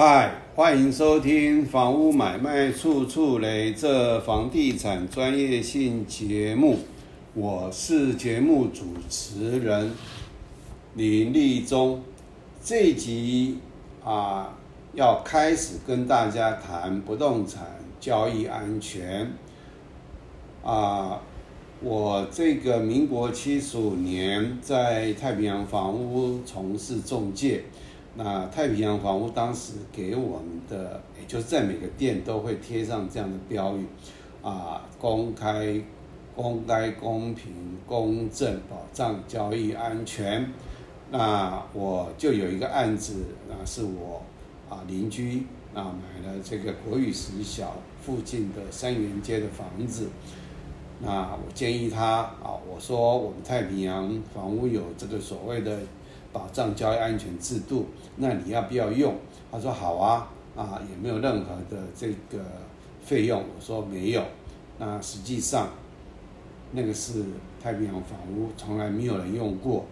嗨，欢迎收听《房屋买卖处处雷》这房地产专业性节目，我是节目主持人林立忠。这集啊，要开始跟大家谈不动产交易安全啊。我这个民国七十五年在太平洋房屋从事中介。那太平洋房屋当时给我们的，也就是在每个店都会贴上这样的标语，啊，公开、公开、公平、公正，保障交易安全。那我就有一个案子，那是我啊邻居啊买了这个国语实小附近的三元街的房子。那我建议他啊，我说我们太平洋房屋有这个所谓的。保障交易安全制度，那你要不要用？他说好啊，啊也没有任何的这个费用。我说没有。那实际上，那个是太平洋房屋，从来没有人用过，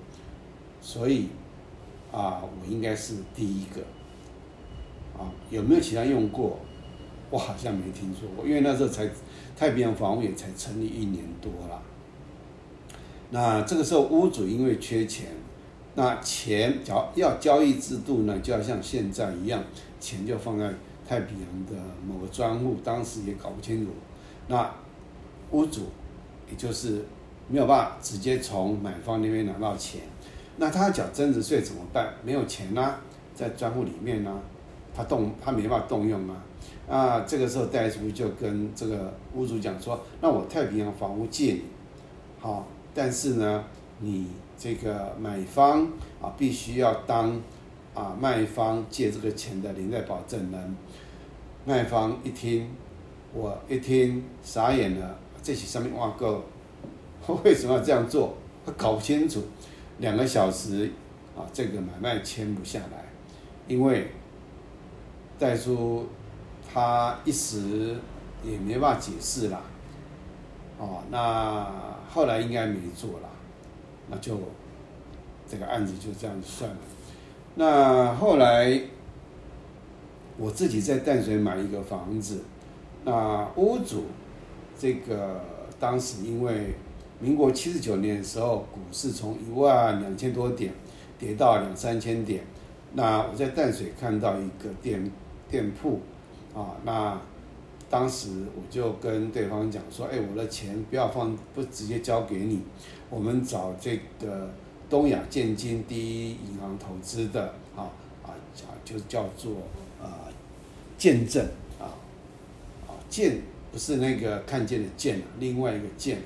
所以啊，我应该是第一个。啊，有没有其他用过？我好像没听说过，因为那时候才太平洋房屋也才成立一年多了。那这个时候屋主因为缺钱。那钱交要交易制度呢，就要像现在一样，钱就放在太平洋的某个专户，当时也搞不清楚。那屋主也就是没有办法直接从买方那边拿到钱，那他缴增值税怎么办？没有钱呢，在专户里面呢，他动他没办法动用啊。啊，这个时候代书就跟这个屋主讲说：“那我太平洋房屋借你，好，但是呢，你。”这个买方啊，必须要当啊卖方借这个钱的连带保证人。卖方一听，我一听傻眼了，这些上面挖够，为什么要这样做？他搞不清楚。两个小时啊，这个买卖签不下来，因为代书他一时也没办法解释啦。哦，那后来应该没做了。那就这个案子就这样算了。那后来我自己在淡水买一个房子，那屋主这个当时因为民国七十九年的时候，股市从一万两千多点跌到两三千点，那我在淡水看到一个店店铺啊，那当时我就跟对方讲说，哎，我的钱不要放，不直接交给你。我们找这个东亚建金第一银行投资的啊啊啊，就叫做啊见证啊啊见不是那个看见的见另外一个见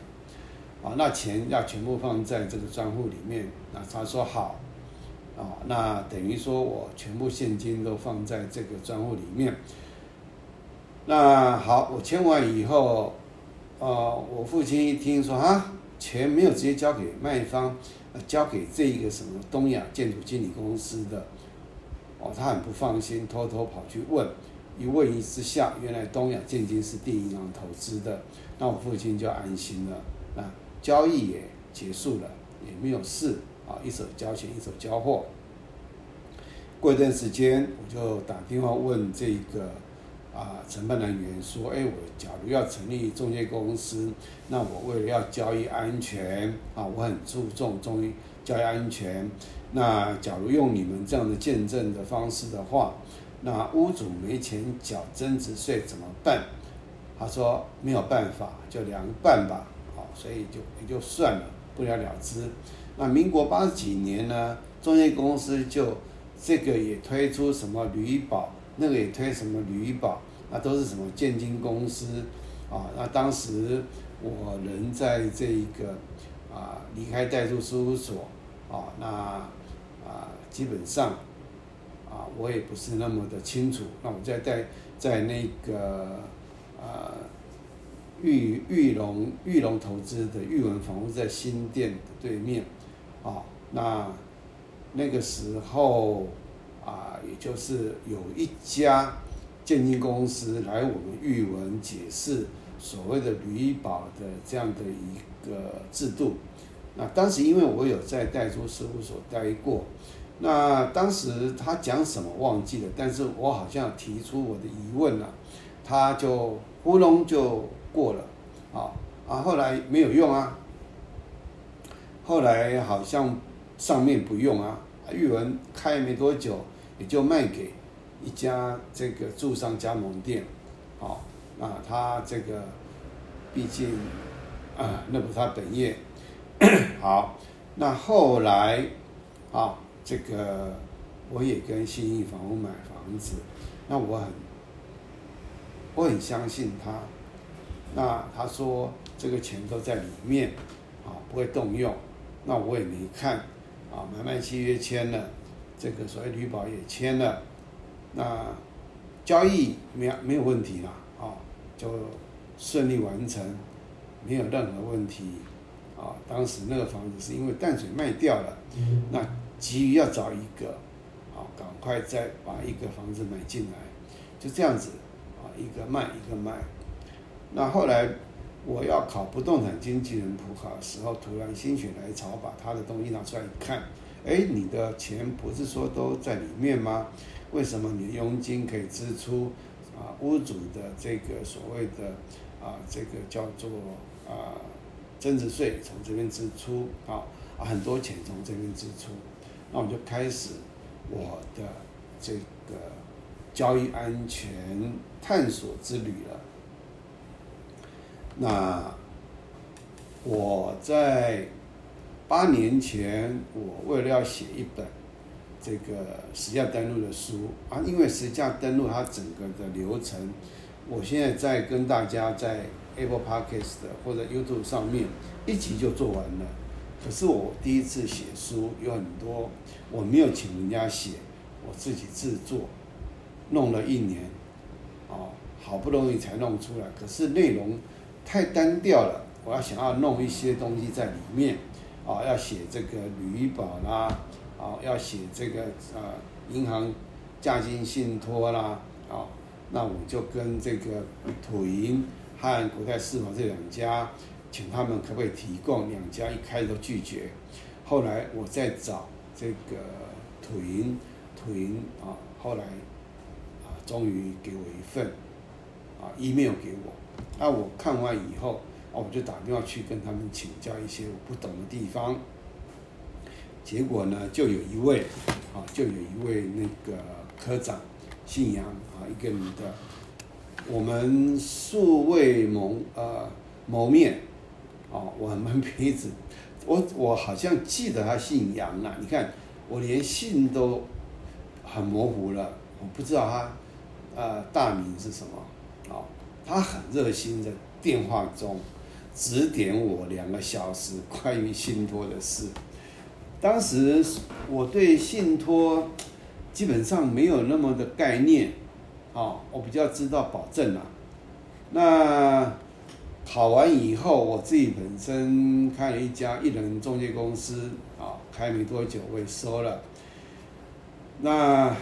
啊，那钱要全部放在这个专户里面。那他说好啊，那等于说我全部现金都放在这个专户里面。那好，我签完以后，呃，我父亲一听说啊。钱没有直接交给卖方，交给这一个什么东亚建筑经理公司的，哦，他很不放心，偷偷跑去问，一问一之下，原来东亚建金是第一银行投资的，那我父亲就安心了，那交易也结束了，也没有事啊，一手交钱一手交货。过一段时间，我就打电话问这个。啊，承办人员说：“哎，我假如要成立中介公司，那我为了要交易安全啊，我很注重中介交易安全。那假如用你们这样的见证的方式的话，那屋主没钱缴增值税怎么办？”他说：“没有办法，就两半吧。”好，所以就也就算了，不了了之。那民国八十几年呢，中介公司就这个也推出什么旅保。那个也推什么旅保，那都是什么建金公司啊？那当时我人在这一个啊离开代数事务所啊，那啊基本上啊我也不是那么的清楚。那我在在在那个啊玉玉龙玉龙投资的玉文房屋在新店的对面啊，那那个时候。啊，也就是有一家鉴定公司来我们玉文解释所谓的旅保的这样的一个制度。那当时因为我有在代租事务所待过，那当时他讲什么忘记了，但是我好像提出我的疑问了，他就糊弄就过了，啊啊，后来没有用啊，后来好像上面不用啊，玉文开没多久也就卖给一家这个驻商加盟店，好，那他这个毕竟啊，那不是他本业，好，那后来啊。这个我也跟新义房屋买房子，那我很我很相信他。那他说这个钱都在里面，啊，不会动用。那我也没看，啊，买卖契约签了，这个所谓旅保也签了，那交易没有没有问题了，啊，就顺利完成，没有任何问题。啊，当时那个房子是因为淡水卖掉了，那。急于要找一个，啊，赶快再把一个房子买进来，就这样子，啊，一个卖一个卖。那后来我要考不动产经纪人普考的时候，突然心血来潮，把他的东西拿出来一看，哎，你的钱不是说都在里面吗？为什么你的佣金可以支出？啊，屋主的这个所谓的啊，这个叫做啊增值税从这边支出，啊，很多钱从这边支出。那我们就开始我的这个交易安全探索之旅了。那我在八年前，我为了要写一本这个实价登录的书啊，因为实价登录它整个的流程，我现在在跟大家在 Apple Podcast 或者 YouTube 上面一集就做完了。可是我第一次写书，有很多我没有请人家写，我自己制作，弄了一年，哦，好不容易才弄出来。可是内容太单调了，我要想要弄一些东西在里面，啊，要写这个旅保啦，啊，要写这个呃银行价金信托啦，啊，那我就跟这个土银和国泰世华这两家。请他们可不可以提供？两家一开始都拒绝，后来我再找这个土银，土银啊，后来啊，终于给我一份啊 email 给我。那我看完以后，哦，我就打电话去跟他们请教一些我不懂的地方。结果呢，就有一位啊，就有一位那个科长，姓杨啊，一个女的，我们素未谋呃谋面。哦，我们鼻子，我我好像记得他姓杨啊。你看，我连姓都很模糊了，我不知道他呃大名是什么。哦，他很热心的电话中指点我两个小时关于信托的事。当时我对信托基本上没有那么的概念，哦，我比较知道保证啊。那。考完以后，我自己本身开了一家艺人中介公司，啊，开没多久我也收了。那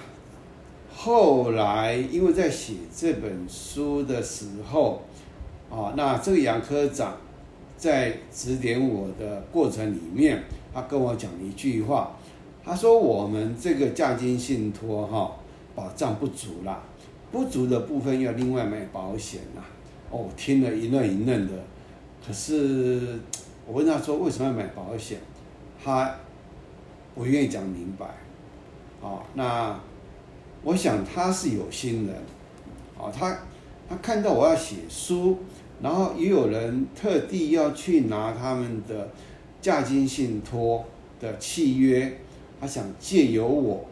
后来因为在写这本书的时候，啊，那这个杨科长在指点我的过程里面，他跟我讲一句话，他说我们这个嫁金信托哈，保障不足啦，不足的部分要另外买保险啦。哦，听了一愣一愣的，可是我问他说为什么要买保险，他不愿意讲明白。哦，那我想他是有心人，哦，他他看到我要写书，然后也有人特地要去拿他们的价金信托的契约，他想借由我，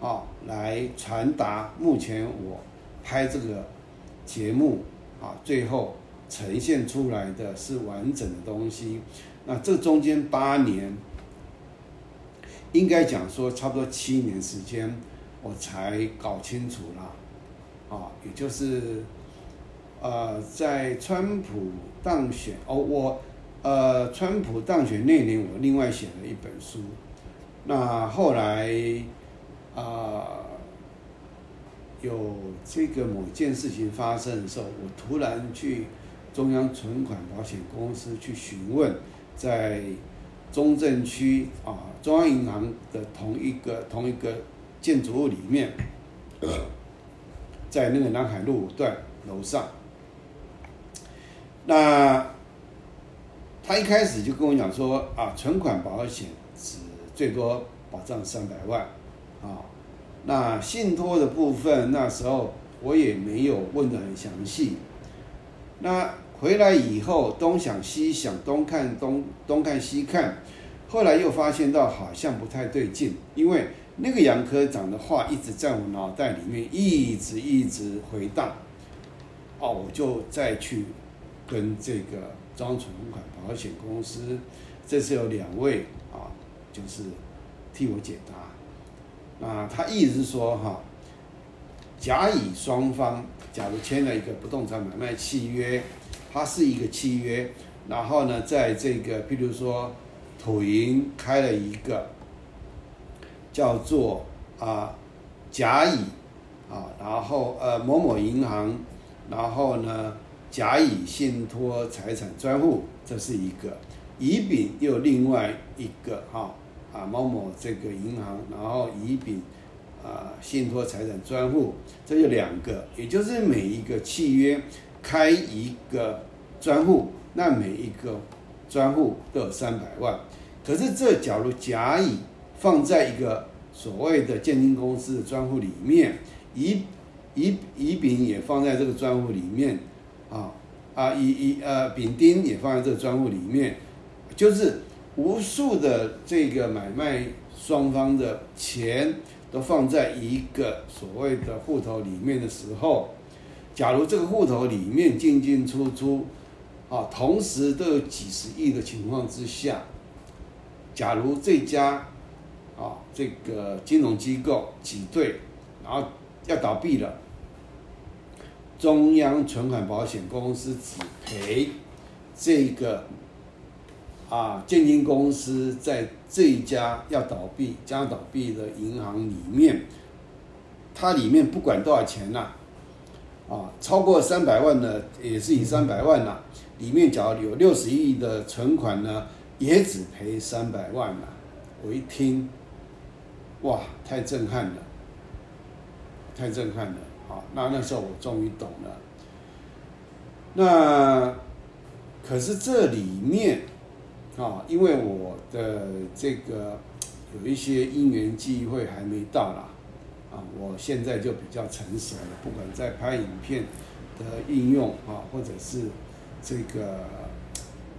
哦，来传达目前我拍这个节目。啊，最后呈现出来的是完整的东西。那这中间八年，应该讲说差不多七年时间，我才搞清楚了。啊，也就是，呃，在川普当选哦，我呃，川普当选那年，我另外写了一本书。那后来，啊。有这个某件事情发生的时候，我突然去中央存款保险公司去询问，在中正区啊中央银行的同一个同一个建筑物里面，在那个南海路段楼上。那他一开始就跟我讲说啊，存款保险只最多保障三百万啊。那信托的部分那时候我也没有问的很详细。那回来以后东想西想，东看东东看西看，后来又发现到好像不太对劲，因为那个杨科长的话一直在我脑袋里面一直一直回荡。哦，我就再去跟这个张存款保险公司，这是有两位啊，就是替我解答。那他意思是说哈，甲乙双方假如签了一个不动产买卖契约，它是一个契约，然后呢，在这个譬如说土银开了一个叫做啊甲乙啊，然后呃某某银行，然后呢甲乙信托财产专户，这是一个，乙丙又另外一个哈。啊，某某这个银行，然后乙丙啊信托财产专户，这就两个，也就是每一个契约开一个专户，那每一个专户都有三百万。可是这假如甲乙放在一个所谓的建金公司的专户里面，乙乙乙丙也放在这个专户里面，啊啊乙乙呃丙丁也放在这个专户里面，就是。无数的这个买卖双方的钱都放在一个所谓的户头里面的时候，假如这个户头里面进进出出，啊，同时都有几十亿的情况之下，假如这家啊这个金融机构挤兑，然后要倒闭了，中央存款保险公司只赔这个。啊，建金公司在这一家要倒闭、将倒闭的银行里面，它里面不管多少钱呐，啊，超过三百万的也是以三百万呐，里面假如有六十亿的存款呢，也只赔三百万呐。我一听，哇，太震撼了，太震撼了！好，那那时候我终于懂了。那可是这里面。啊，因为我的这个有一些因缘机会还没到啦，啊，我现在就比较成熟了，不管在拍影片的应用啊，或者是这个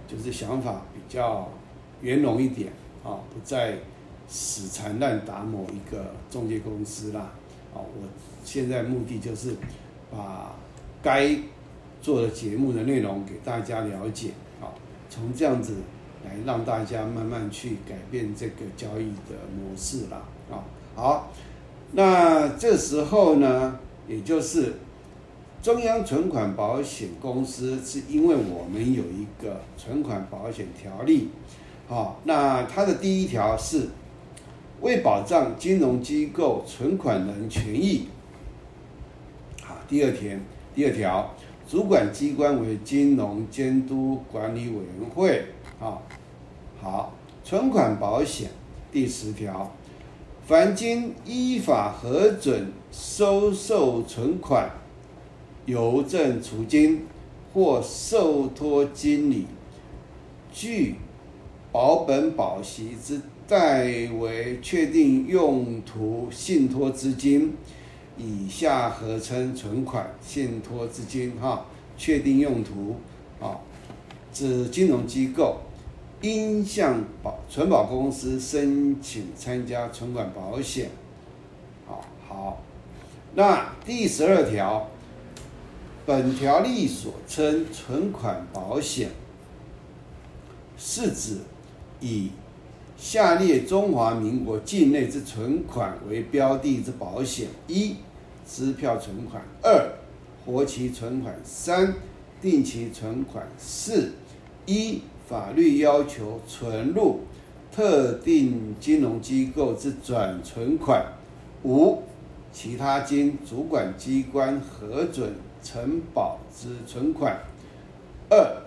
就是想法比较圆融一点啊，不再死缠烂打某一个中介公司啦，啊，我现在目的就是把该做的节目的内容给大家了解啊，从这样子。来让大家慢慢去改变这个交易的模式啦，啊，好，那这时候呢，也就是中央存款保险公司是因为我们有一个存款保险条例，好，那它的第一条是为保障金融机构存款人权益，好，第二条，第二条，主管机关为金融监督管理委员会。啊，好，存款保险第十条，凡经依法核准收受存款、邮政储金或受托经理，据保本保息之代为确定用途信托资金，以下合称存款信托资金。哈，确定用途，啊，指金融机构。应向保存保公司申请参加存款保险。好，好，那第十二条，本条例所称存款保险，是指以下列中华民国境内之存款为标的之保险：一、支票存款；二、活期存款；三、定期存款；四、一。法律要求存入特定金融机构之转存款；五、其他经主管机关核准承保之存款；二、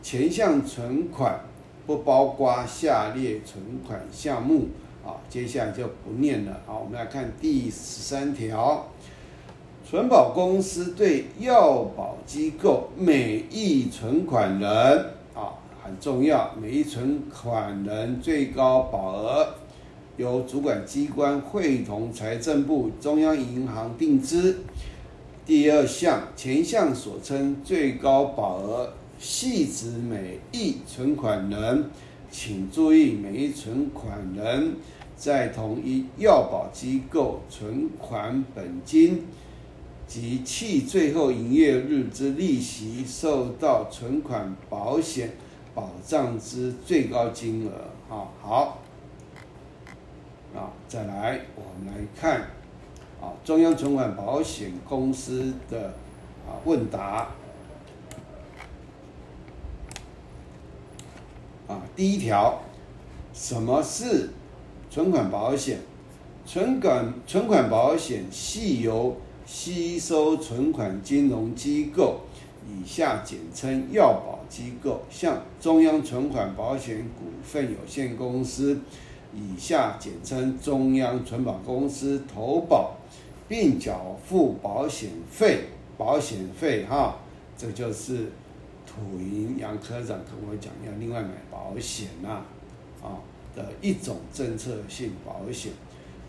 前项存款不包括下列存款项目。啊，接下来就不念了。好，我们来看第十三条，存保公司对要保机构每一存款人啊很重要，每一存款人最高保额由主管机关会同财政部、中央银行定之。第二项，前项所称最高保额，系指每一存款人，请注意每一存款人。在同一要保机构存款本金及其最后营业日之利息，受到存款保险保障之最高金额。啊，好，啊，再来，我们来看，啊，中央存款保险公司的啊问答，啊，第一条，什么是？存款保险，存款存款保险系由吸收存款金融机构（以下简称要保机构）向中央存款保险股份有限公司（以下简称中央存保公司）投保，并缴付保险费。保险费哈，这就是土银杨科长跟我讲要另外买保险呐，啊。的一种政策性保险，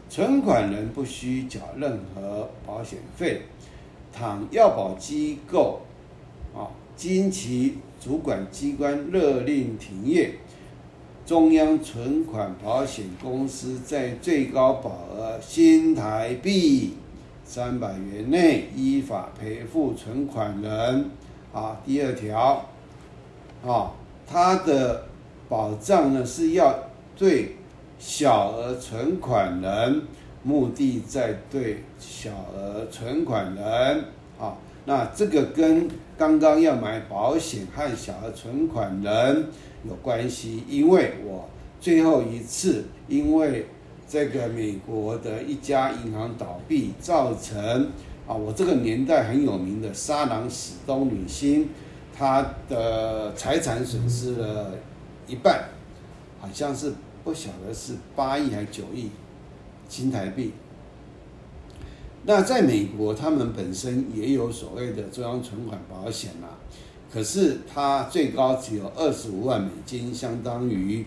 存款人不需缴任何保险费。倘要保机构啊，经其主管机关勒令停业，中央存款保险公司在最高保额新台币三百元内依法赔付存款人。啊，第二条啊，它的保障呢是要。对小额存款人，目的在对小额存款人啊，那这个跟刚刚要买保险和小额存款人有关系，因为我最后一次因为这个美国的一家银行倒闭，造成啊，我这个年代很有名的沙朗史东女星，她的财产损失了一半，好像是。不晓得是八亿还是九亿新台币。那在美国，他们本身也有所谓的中央存款保险啦，可是它最高只有二十五万美金，相当于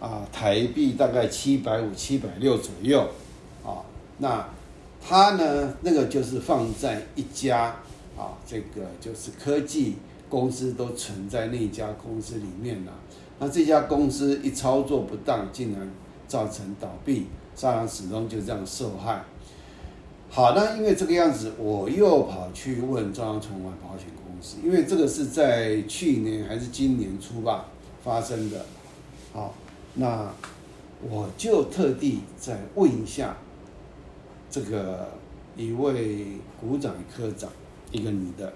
啊台币大概七百五、七百六左右啊。那他呢，那个就是放在一家啊，这个就是科技公司都存在那家公司里面了。那这家公司一操作不当，竟然造成倒闭，沙朗始终就这样受害。好，那因为这个样子，我又跑去问中央存款保险公司，因为这个是在去年还是今年初吧发生的。好，那我就特地再问一下这个一位股长科长，一个女的。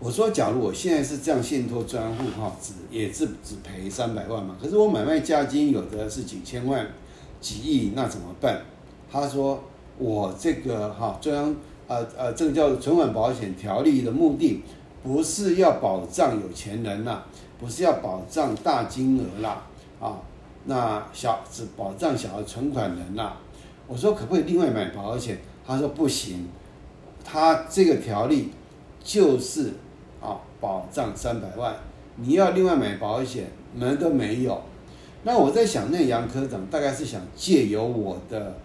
我说，假如我现在是这样信托专户哈，只也是只赔三百万嘛。可是我买卖价金有的是几千万、几亿，那怎么办？他说，我这个哈中央呃呃，这个叫存款保险条例的目的，不是要保障有钱人呐，不是要保障大金额啦，啊，那小只保障小额存款人呐。我说，可不可以另外买保险？他说不行，他这个条例就是。啊，保障三百万，你要另外买保险，门都没有。那我在想，那杨科长大概是想借由我的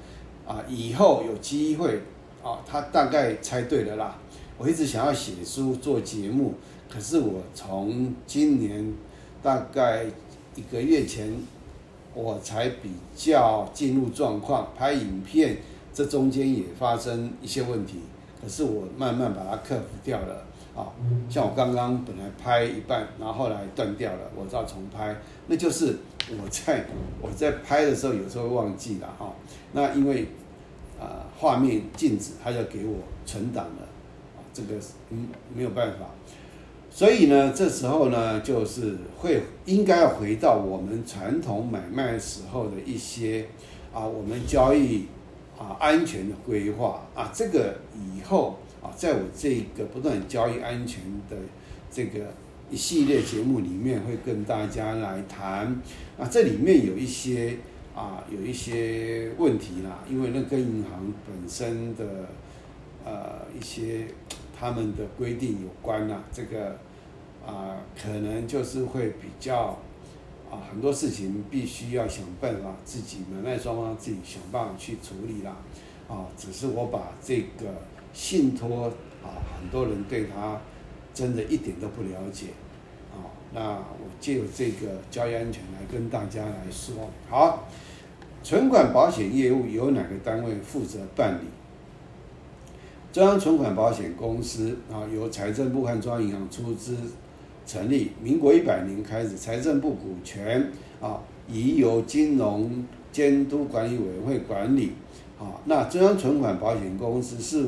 啊，以后有机会啊，他大概猜对了啦。我一直想要写书做节目，可是我从今年大概一个月前，我才比较进入状况，拍影片，这中间也发生一些问题，可是我慢慢把它克服掉了。啊，像我刚刚本来拍一半，然后后来断掉了，我再重拍，那就是我在我在拍的时候有时候忘记了哈。那因为啊画面静止，他就给我存档了，啊这个嗯没有办法，所以呢这时候呢就是会应该回到我们传统买卖时候的一些啊我们交易啊安全的规划啊这个以后啊。在我这个不断交易安全的这个一系列节目里面会跟大家来谈。啊，这里面有一些啊，有一些问题啦，因为那跟银行本身的呃一些他们的规定有关呐。这个啊，可能就是会比较啊，很多事情必须要想办法自己买卖双方自己想办法去处理啦。啊，只是我把这个信托啊，很多人对他真的一点都不了解，啊，那我借由这个交易安全来跟大家来说，好，存款保险业务由哪个单位负责办理？中央存款保险公司啊，由财政部和中央银行出资成立，民国一百年开始，财政部股权啊，已由金融监督管理委员会管理。啊，那中央存款保险公司是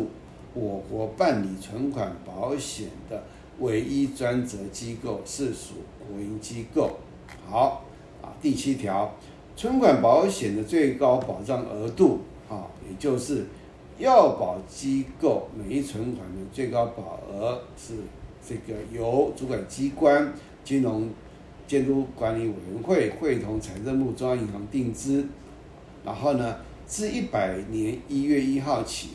我国办理存款保险的唯一专责机构，是属国营机构。好，啊，第七条，存款保险的最高保障额度，啊，也就是要保机构每一存款的最高保额是这个由主管机关金融监督管理委员会会同财政部、中央银行定资，然后呢？自一百年一月一号起，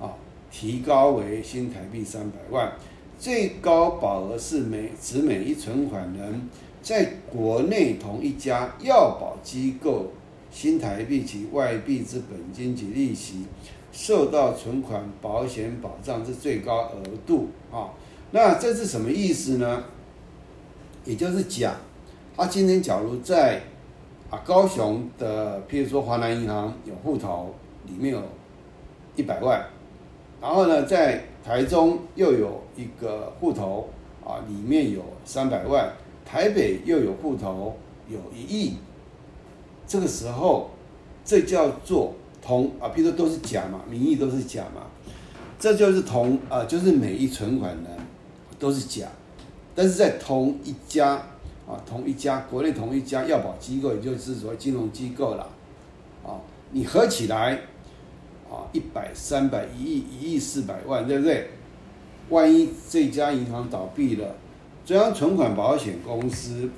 啊，提高为新台币三百万，最高保额是每指每一存款人在国内同一家要保机构新台币及外币之本金及利息受到存款保险保障之最高额度啊。那这是什么意思呢？也就是讲，他今天假如在啊，高雄的，譬如说华南银行有户头，里面有一百万，然后呢，在台中又有一个户头，啊，里面有三百万，台北又有户头有一亿，这个时候，这叫做同啊，譬如说都是假嘛，名义都是假嘛，这就是同啊，就是每一存款人都是假，但是在同一家。啊，同一家国内同一家药保机构，也就是说金融机构了，啊，你合起来，啊，一百、三百、一亿、一亿四百万，对不对？万一这家银行倒闭了，中央存款保险公司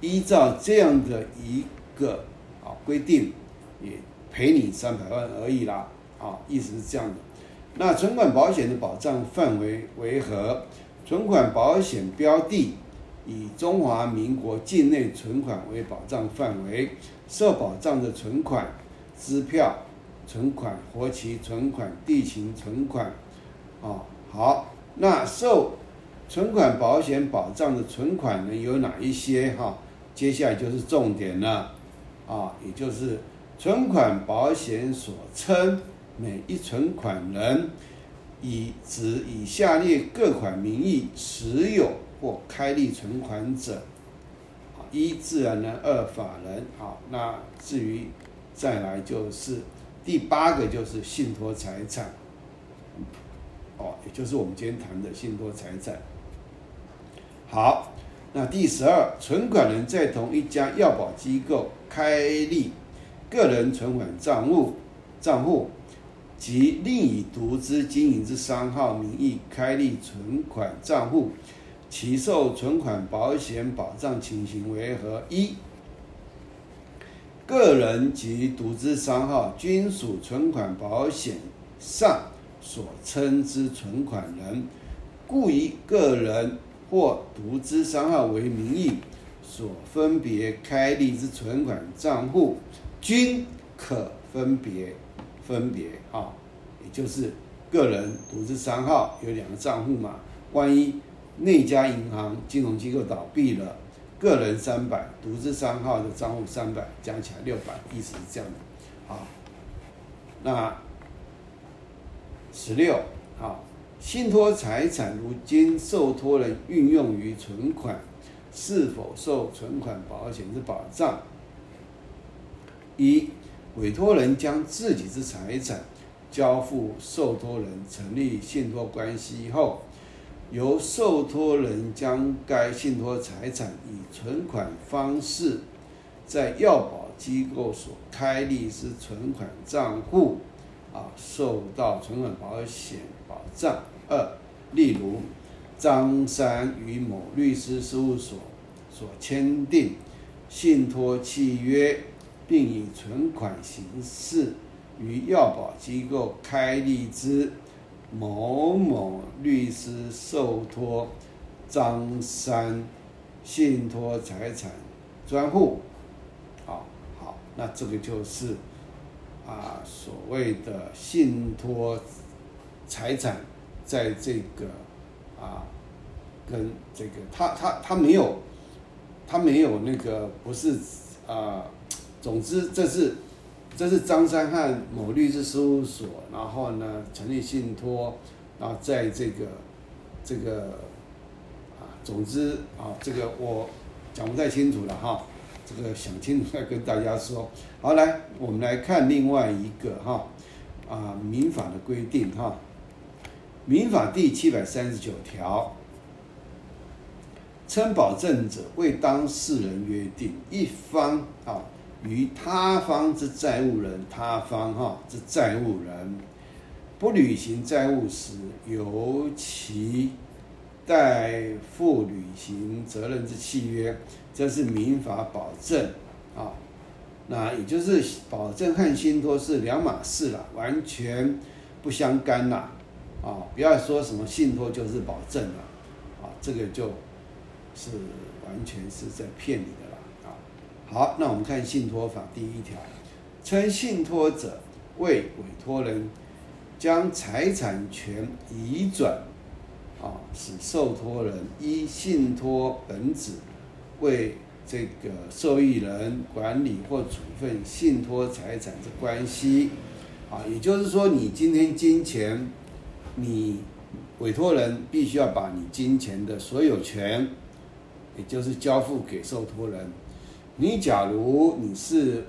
依照这样的一个啊规定，也赔你三百万而已啦，啊，意思是这样的。那存款保险的保障范围为何？存款保险标的。以中华民国境内存款为保障范围，受保障的存款、支票存款、活期存款、地勤存款，啊，好，那受存款保险保障的存款呢有哪一些？哈，接下来就是重点了，啊，也就是存款保险所称每一存款人，以指以下列各款名义持有。或开立存款者，一自然人，二法人，好，那至于再来就是第八个就是信托财产，哦，也就是我们今天谈的信托财产。好，那第十二，存款人在同一家要保机构开立个人存款账户，账户及另以独资经营之商号名义开立存款账户。其受存款保险保障情形为何？一、个人及独资商号均属存款保险上所称之存款人，故以个人或独资商号为名义所分别开立之存款账户，均可分别分别，就是个人、独资三号有两个账户嘛，万一。那家银行金融机构倒闭了，个人三百，独资三号的账户三百，加起来六百，意思是这样的。好，那十六，好，信托财产如今受托人运用于存款，是否受存款保险之保障？一，委托人将自己之财产交付受托人，成立信托关系后。由受托人将该信托财产以存款方式，在要保机构所开立之存款账户，啊，受到存款保险保障。二，例如，张三与某律师事务所所签订信托契约，并以存款形式于要保机构开立之某某律师受托张三信托财产专户。好，好，那这个就是啊所谓的信托财产，在这个。啊，跟这个他他他没有，他没有那个不是啊，总之这是这是张三汉某律师事务所，然后呢成立信托，然后在这个这个啊，总之啊，这个我讲不太清楚了哈，这个想清楚再跟大家说。好，来我们来看另外一个哈啊民法的规定哈。民法第七百三十九条，称保证者为当事人约定，一方啊与他方之债务人，他方哈之债务人不履行债务时，由其代负履行责任之契约，这是民法保证啊。那也就是保证和信托是两码事了，完全不相干啦。啊，不要说什么信托就是保证了，啊，这个就是完全是在骗你的了。好，那我们看信托法第一条，称信托者为委托人，将财产权移转，啊，使受托人依信托本旨为这个受益人管理或处分信托财产的关系，啊，也就是说你今天金钱。你委托人必须要把你金钱的所有权，也就是交付给受托人。你假如你是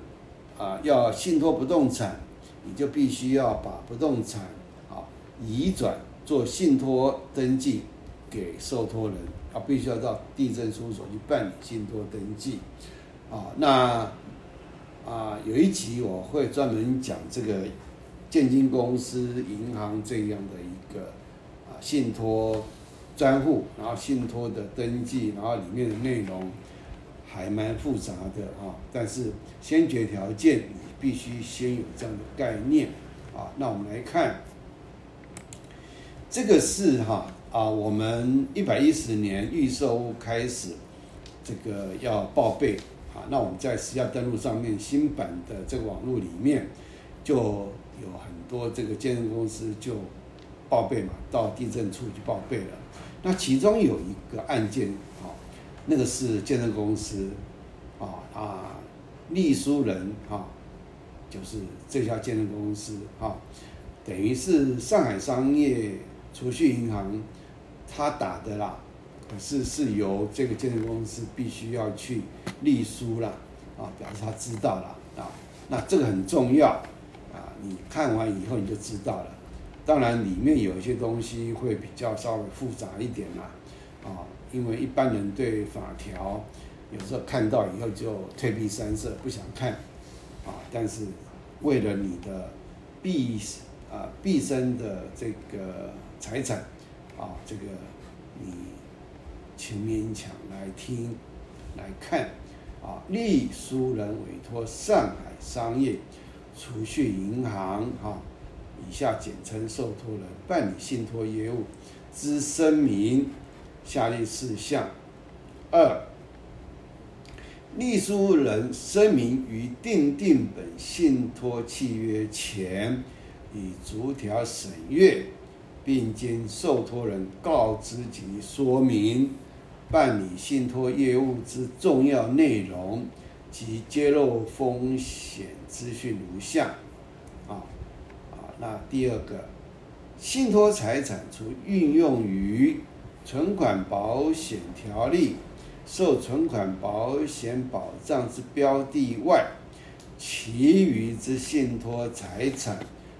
啊要信托不动产，你就必须要把不动产啊移转做信托登记给受托人，啊必须要到地震事务所去办理信托登记。啊，那啊有一集我会专门讲这个。建金公司、银行这样的一个啊信托专户，然后信托的登记，然后里面的内容还蛮复杂的啊。但是先决条件，你必须先有这样的概念啊。那我们来看，这个是哈啊，我们一百一十年预售开始这个要报备啊。那我们在实价登录上面新版的这个网络里面就。有很多这个建设公司就报备嘛，到地震处去报备了。那其中有一个案件，那个是建设公司啊啊，隶书人啊，就是这家建设公司啊，等于是上海商业储蓄银行他打的啦，可是是由这个建设公司必须要去隶书了啊，表示他知道了啊，那这个很重要啊。你看完以后你就知道了，当然里面有一些东西会比较稍微复杂一点啦，啊因为一般人对法条有时候看到以后就退避三舍，不想看，啊，但是为了你的毕啊毕生的这个财产，啊，这个你请勉强来听来看，啊，隶书人委托上海商业。储蓄银行哈，以下简称受托人办理信托业务之声明下列事项：二，隶书人声明于订定本信托契约前，已逐条审阅，并经受托人告知及说明办理信托业务之重要内容。及揭露风险资讯如下，啊啊，那第二个，信托财产除运用于存款保险条例受存款保险保障之标的外，其余之信托财产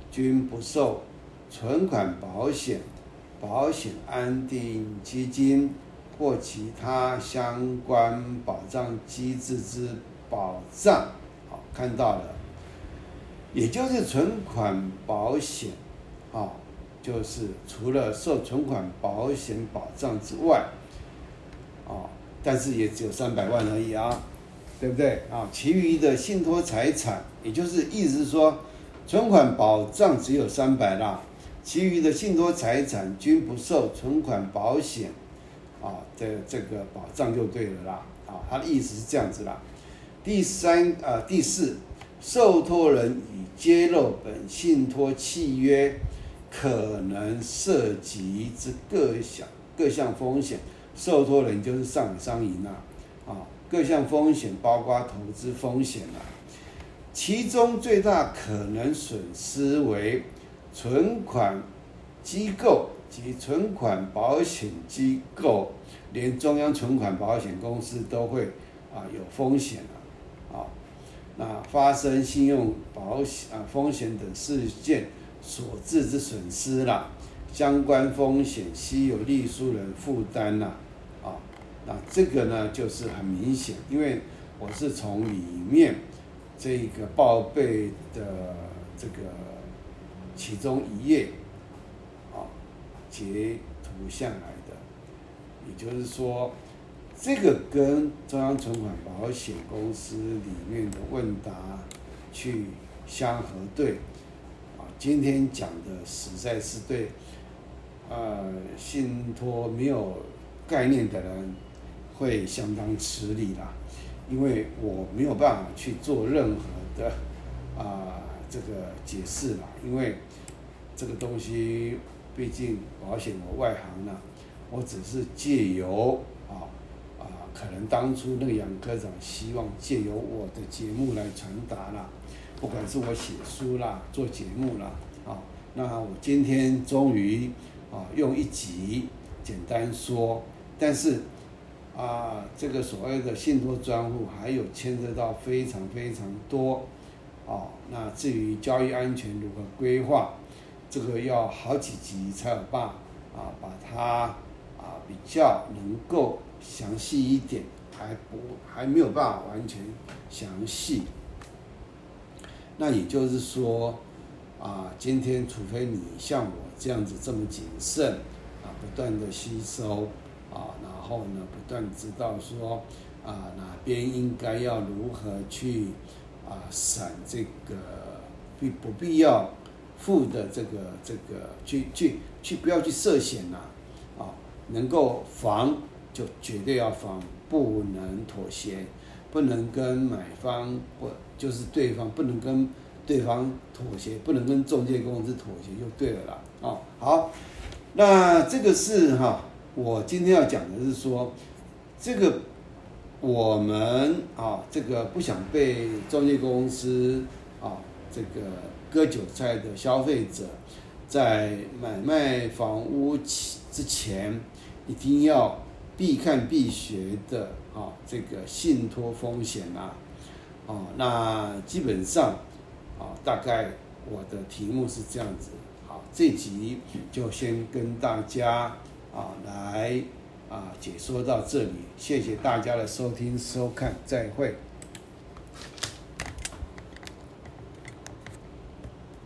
均不受存款保险、保险安定基金或其他相关保障机制之。保障，好看到了，也就是存款保险，啊，就是除了受存款保险保障之外，啊，但是也只有三百万而已啊，对不对啊？其余的信托财产，也就是意思是说，存款保障只有三百啦，其余的信托财产均不受存款保险啊的这个保障就对了啦，啊，他的意思是这样子啦。第三啊，第四，受托人已揭露本信托契约。可能涉及之各项各项风险，受托人就是上商银呐，啊，各项风险包括投资风险啊，其中最大可能损失为存款机构及存款保险机构，连中央存款保险公司都会啊有风险啊，啊，那发生信用保险啊风险等事件。所致之损失啦，相关风险需有隶书人负担啦，啊，那这个呢就是很明显，因为我是从里面这个报备的这个其中一页啊截图下来的，也就是说，这个跟中央存款保险公司里面的问答去相核对。今天讲的实在是对，呃，信托没有概念的人会相当吃力啦，因为我没有办法去做任何的啊这个解释啦，因为这个东西毕竟保险我外行呢，我只是借由啊啊，可能当初那个杨科长希望借由我的节目来传达啦。不管是我写书啦，做节目啦，啊，那我今天终于啊用一集简单说，但是啊这个所谓的信托专户还有牵涉到非常非常多，啊，那至于交易安全如何规划，这个要好几集才有办啊把它啊比较能够详细一点，还不还没有办法完全详细。那也就是说，啊，今天除非你像我这样子这么谨慎，啊，不断的吸收，啊，然后呢，不断知道说，啊，哪边应该要如何去，啊，省这个必不必要付的这个这个去去去不要去涉险呐，啊，能够防就绝对要防，不能妥协。不能跟买方或就是对方不能跟对方妥协，不能跟中介公司妥协就对了啦。哦，好，那这个是哈，我今天要讲的是说，这个我们啊，这个不想被中介公司啊这个割韭菜的消费者，在买卖房屋之前一定要。必看必学的啊，这个信托风险啊，哦，那基本上啊，大概我的题目是这样子。好，这集就先跟大家啊来啊解说到这里，谢谢大家的收听收看，再会。